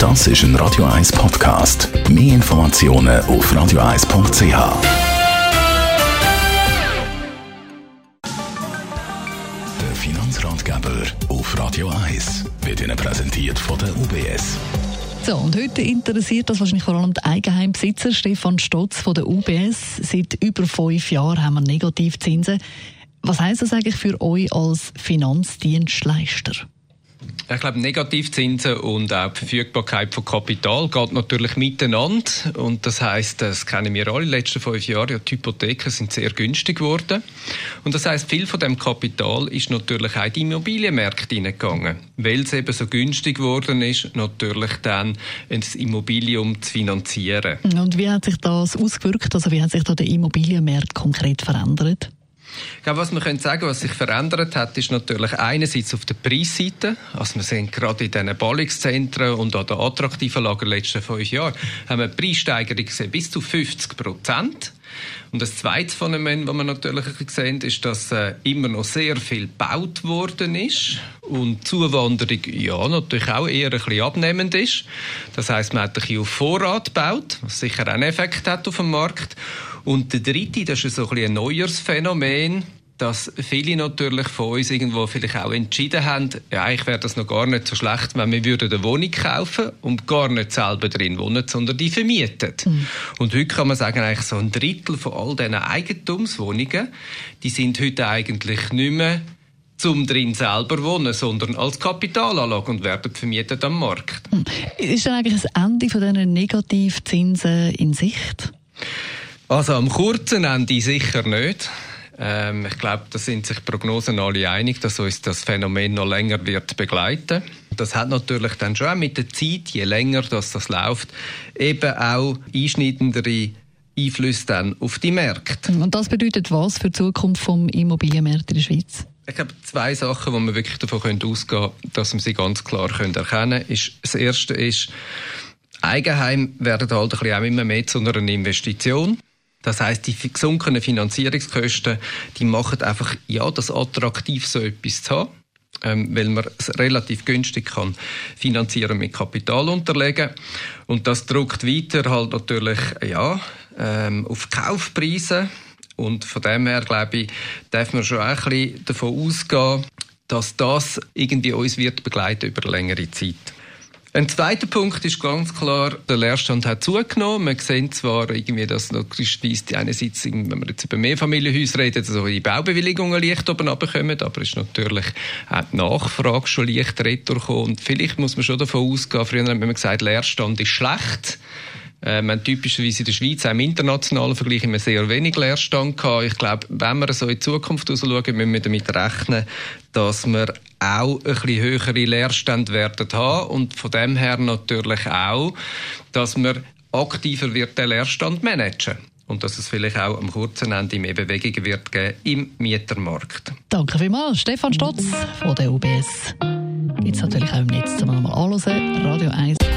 Das ist ein Radio 1 Podcast. Mehr Informationen auf radio1.ch. Der Finanzratgeber auf Radio 1 wird Ihnen präsentiert von der UBS. So, und heute interessiert das wahrscheinlich vor allem den Eigenheimbesitzer Stefan Stotz von der UBS. Seit über fünf Jahren haben wir Negativzinsen. Was heisst das eigentlich für euch als Finanzdienstleister? Ich glaube, Negativzinsen und auch die Verfügbarkeit von Kapital geht natürlich miteinander. Und das heißt, das kennen wir alle. In den letzten fünf Jahren, ja, die Hypotheken sind sehr günstig geworden. Und das heißt, viel von dem Kapital ist natürlich auch in die Immobilienmärkte hineingegangen. Weil es eben so günstig geworden ist, natürlich dann ein Immobilium zu finanzieren. Und wie hat sich das ausgewirkt? Also wie hat sich da der Immobilienmarkt konkret verändert? Ich glaube, was man können sagen, was sich verändert hat, ist natürlich einerseits auf der Preisseite. Also wir sehen gerade in diesen Ballungszentren und an den attraktiven Lager in den letzten fünf Jahren haben wir Preissteigerungen gesehen bis zu 50 Prozent. Und das zweite Phänomen, das wir natürlich sehen, ist, dass äh, immer noch sehr viel gebaut worden ist und Zuwanderung ja natürlich auch eher ein bisschen abnehmend ist. Das heißt, man hat ein bisschen auf Vorrat gebaut, was sicher einen Effekt hat auf dem Markt. Und der dritte, das ist so ein, ein neues Phänomen, dass viele natürlich von uns irgendwo vielleicht auch entschieden haben, ja, eigentlich wäre das noch gar nicht so schlecht, wenn wir würden eine Wohnung kaufen und gar nicht selber drin wohnen, sondern die vermietet. Mhm. Und heute kann man sagen, eigentlich so ein Drittel von all diesen Eigentumswohnungen, die sind heute eigentlich nicht mehr zum drin selber wohnen, sondern als Kapitalanlage und werden vermietet am Markt. Mhm. Ist dann eigentlich das Ende von diesen Negativzinsen in Sicht? Also am kurzen Ende sicher nicht. Ähm, ich glaube, da sind sich Prognosen alle einig, dass uns das Phänomen noch länger wird begleiten. Das hat natürlich dann schon mit der Zeit, je länger das, das läuft, eben auch einschneidendere Einflüsse dann auf die Märkte. Und das bedeutet was für die Zukunft vom Immobilienmarkt in der Schweiz? Ich glaube, zwei Sachen, wo wir wirklich davon ausgehen können, dass wir sie ganz klar können erkennen können. Das erste ist, Eigenheim werden halt auch immer mehr zu einer Investition. Das heißt, die gesunkenen Finanzierungskosten, die machen einfach, ja, das attraktiv, so etwas zu haben. Ähm, weil man es relativ günstig kann finanzieren mit Kapital unterlegen und das druckt weiter halt natürlich ja ähm, auf Kaufpreise und von dem her glaube ich darf man schon ein bisschen davon ausgehen, dass das irgendwie uns wird begleiten über längere Zeit. Ein zweiter Punkt ist ganz klar, der Leerstand hat zugenommen. Man sieht zwar irgendwie, dass noch die einerseits, wenn wir jetzt über Mehrfamilienhäuser reden, so die Baubewilligungen leicht oben runterkommen, aber ist natürlich auch die Nachfrage schon leicht retour Und vielleicht muss man schon davon ausgehen, früher haben wir gesagt, Leerstand ist schlecht. Äh, wir haben typischerweise in der Schweiz auch im internationalen Vergleich immer sehr wenig Leerstand gehabt. Ich glaube, wenn wir so in die Zukunft schauen, müssen wir damit rechnen, dass wir auch ein bisschen höhere Leerstände werden haben und von dem her natürlich auch, dass wir aktiver wird den Leerstand managen und dass es vielleicht auch am kurzen Ende mehr Bewegungen wird geben im Mietermarkt. Danke vielmals, Stefan Stotz von der UBS. Jetzt natürlich auch im Netz zum mal anhören. Radio 1.